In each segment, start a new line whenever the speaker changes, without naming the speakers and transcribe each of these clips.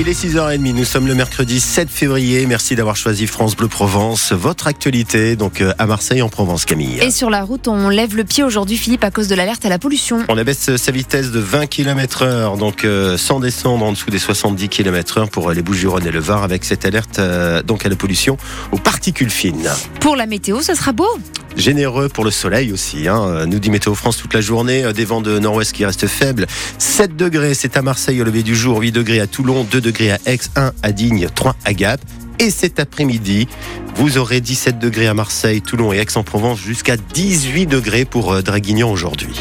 Il est 6h30, nous sommes le mercredi 7 février. Merci d'avoir choisi France Bleu Provence. Votre actualité, donc euh, à Marseille en Provence, Camille.
Et sur la route, on lève le pied aujourd'hui, Philippe, à cause de l'alerte à la pollution.
On abaisse sa vitesse de 20 km heure, donc euh, sans descendre en dessous des 70 km heure pour les Bouches-du-Rhône et le Var avec cette alerte euh, donc à la pollution aux particules fines.
Pour la météo, ce sera beau
généreux pour le soleil aussi. Hein. Nous dit Météo France toute la journée. Des vents de nord-ouest qui restent faibles. 7 degrés, c'est à Marseille au lever du jour. 8 degrés à Toulon, 2 degrés à Aix, 1 à Digne, 3 à Gap. Et cet après-midi, vous aurez 17 degrés à Marseille, Toulon et Aix-en-Provence, jusqu'à 18 degrés pour euh, Draguignan aujourd'hui.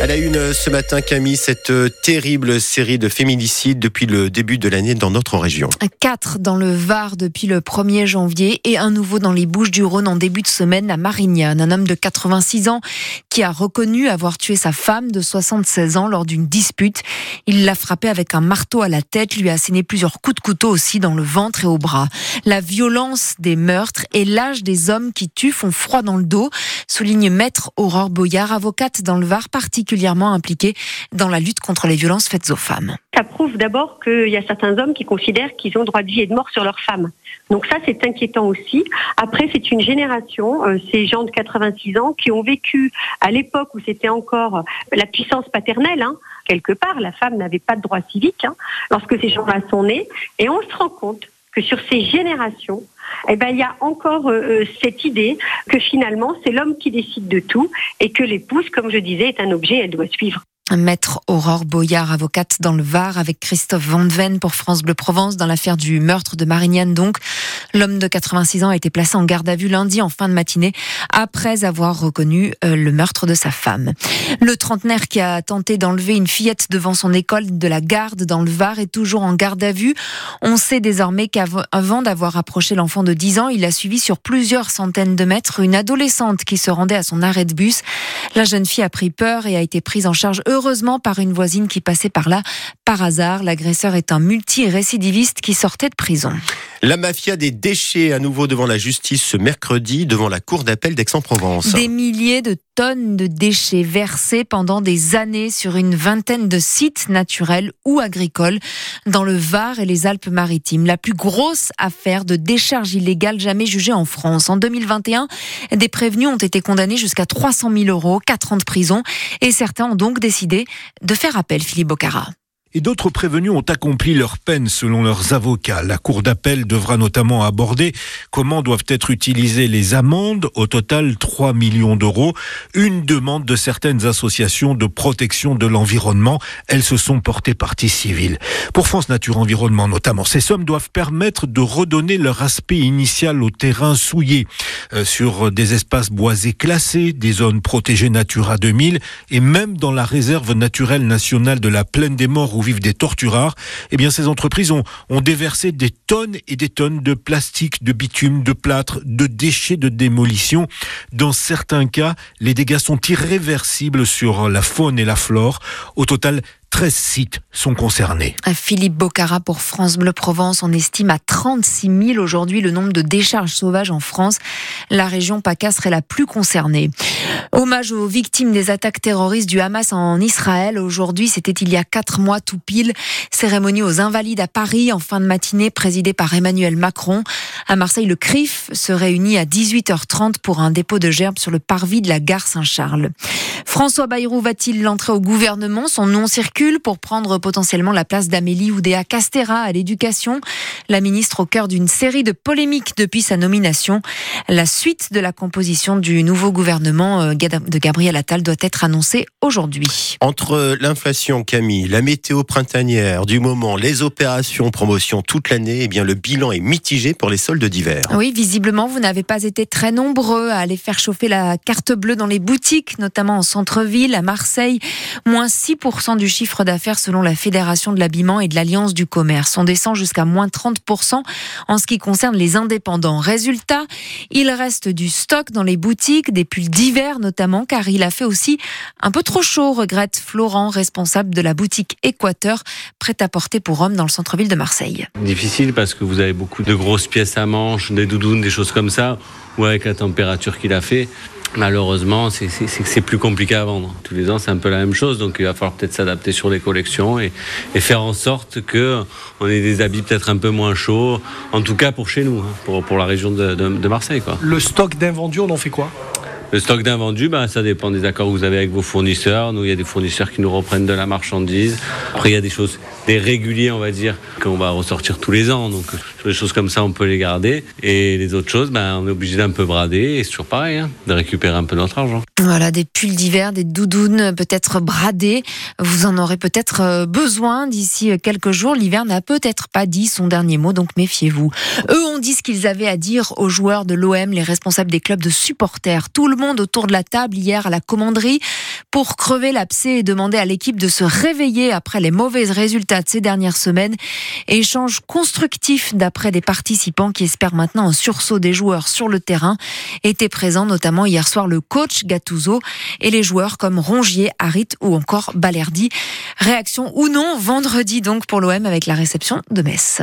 Elle a une ce matin, Camille, cette euh, terrible série de féminicides depuis le début de l'année dans notre région.
Quatre dans le Var depuis le 1er janvier et un nouveau dans les Bouches du Rhône en début de semaine à Marignane. Un homme de 86 ans qui a reconnu avoir tué sa femme de 76 ans lors d'une dispute. Il l'a frappée avec un marteau à la tête, lui a asséné plusieurs coups de couteau aussi dans le ventre et au bras. La violence des meurtres et l'âge des hommes qui tuent font froid dans le dos, souligne maître Aurore Boyard, avocate dans le Var particulièrement impliqués dans la lutte contre les violences faites aux femmes.
Ça prouve d'abord qu'il y a certains hommes qui considèrent qu'ils ont droit de vie et de mort sur leurs femmes. Donc ça, c'est inquiétant aussi. Après, c'est une génération, euh, ces gens de 86 ans, qui ont vécu à l'époque où c'était encore la puissance paternelle. Hein, quelque part, la femme n'avait pas de droit civique hein, lorsque ces gens-là sont nés. Et on se rend compte que sur ces générations, eh ben, il y a encore euh, euh, cette idée que finalement, c'est l'homme qui décide de tout et que l'épouse, comme je disais, est un objet, elle doit suivre.
Maître Aurore Boyard, avocate dans le Var, avec Christophe Vandeven pour France Bleu Provence dans l'affaire du meurtre de Marignane. Donc, l'homme de 86 ans a été placé en garde à vue lundi en fin de matinée après avoir reconnu euh, le meurtre de sa femme. Le trentenaire qui a tenté d'enlever une fillette devant son école de la garde dans le Var est toujours en garde à vue. On sait désormais qu'avant d'avoir approché l'enfant de 10 ans, il a suivi sur plusieurs centaines de mètres une adolescente qui se rendait à son arrêt de bus. La jeune fille a pris peur et a été prise en charge par une voisine qui passait par là par hasard. L'agresseur est un multirécidiviste qui sortait de prison.
La mafia des déchets à nouveau devant la justice ce mercredi devant la cour d'appel d'Aix-en-Provence.
Des milliers de de déchets versés pendant des années sur une vingtaine de sites naturels ou agricoles dans le Var et les Alpes-Maritimes. La plus grosse affaire de décharge illégale jamais jugée en France. En 2021, des prévenus ont été condamnés jusqu'à 300 000 euros, 4 ans de prison et certains ont donc décidé de faire appel, Philippe Bocara
et d'autres prévenus ont accompli leur peine selon leurs avocats. La Cour d'appel devra notamment aborder comment doivent être utilisées les amendes, au total 3 millions d'euros, une demande de certaines associations de protection de l'environnement. Elles se sont portées partie civile. Pour France Nature Environnement notamment, ces sommes doivent permettre de redonner leur aspect initial au terrain souillé, euh, sur des espaces boisés classés, des zones protégées Natura 2000 et même dans la réserve naturelle nationale de la Plaine des Morts vivent des torturards, eh bien ces entreprises ont, ont déversé des tonnes et des tonnes de plastique, de bitume, de plâtre, de déchets de démolition. Dans certains cas, les dégâts sont irréversibles sur la faune et la flore. Au total, 13 sites sont concernés.
Philippe Bocara pour France Bleu Provence. On estime à 36 000 aujourd'hui le nombre de décharges sauvages en France. La région PACA serait la plus concernée. Hommage aux victimes des attaques terroristes du Hamas en Israël. Aujourd'hui, c'était il y a quatre mois tout pile. Cérémonie aux Invalides à Paris en fin de matinée, présidée par Emmanuel Macron. À Marseille, le CRIF se réunit à 18h30 pour un dépôt de gerbes sur le parvis de la gare Saint-Charles. François Bayrou va-t-il l'entrer au gouvernement? Son nom circule pour prendre potentiellement la place d'Amélie Oudéa Castera à l'éducation. La ministre au cœur d'une série de polémiques depuis sa nomination. La suite de la composition du nouveau gouvernement euh, de Gabriel Attal doit être annoncée aujourd'hui.
Entre l'inflation, Camille, la météo printanière du moment, les opérations promotion toute l'année, eh bien le bilan est mitigé pour les soldes d'hiver.
Oui, visiblement, vous n'avez pas été très nombreux à aller faire chauffer la carte bleue dans les boutiques, notamment en centre-ville, à Marseille. Moins 6% du chiffre d'affaires selon la Fédération de l'habillement et de l'Alliance du commerce. On descend jusqu'à moins 30% en ce qui concerne les indépendants. Résultat, il reste du stock dans les boutiques, des pulls d'hiver notamment, car il a fait aussi un peu trop chaud, regrette Florent, responsable de la boutique Équateur, prête à porter pour hommes dans le centre-ville de Marseille.
Difficile parce que vous avez beaucoup de grosses pièces à manches, des doudounes, des choses comme ça, ou avec la température qu'il a fait, Malheureusement, c'est plus compliqué à vendre. Tous les ans, c'est un peu la même chose, donc il va falloir peut-être s'adapter sur les collections et, faire en sorte que on ait des habits peut-être un peu moins chauds, en tout cas pour chez nous, hein, pour, la région de, Marseille. Quoi.
Le stock d'invendus, on en fait quoi?
Le stock d'invendus, ben, ça dépend des accords que vous avez avec vos fournisseurs. Nous, il y a des fournisseurs qui nous reprennent de la marchandise. Après, il y a des choses, des réguliers, on va dire, qu'on va ressortir tous les ans. Donc, des choses comme ça, on peut les garder. Et les autres choses, ben, on est obligé d'un peu brader. Et c'est toujours pareil, hein, de récupérer un peu notre argent.
Voilà, des pulls d'hiver, des doudounes peut-être bradées. Vous en aurez peut-être euh, besoin d'ici quelques jours. L'hiver n'a peut-être pas dit son dernier mot, donc méfiez-vous. Eux ont dit ce qu'ils avaient à dire aux joueurs de l'OM, les responsables des clubs de supporters. Tout le monde autour de la table hier à la commanderie pour crever l'abcès et demander à l'équipe de se réveiller après les mauvais résultats de ces dernières semaines. Échange constructif d'après des participants qui espèrent maintenant un sursaut des joueurs sur le terrain. Était présent notamment hier soir le coach Gattuso et les joueurs comme Rongier, Harit ou encore Balerdi. Réaction ou non vendredi donc pour l'OM avec la réception de Metz.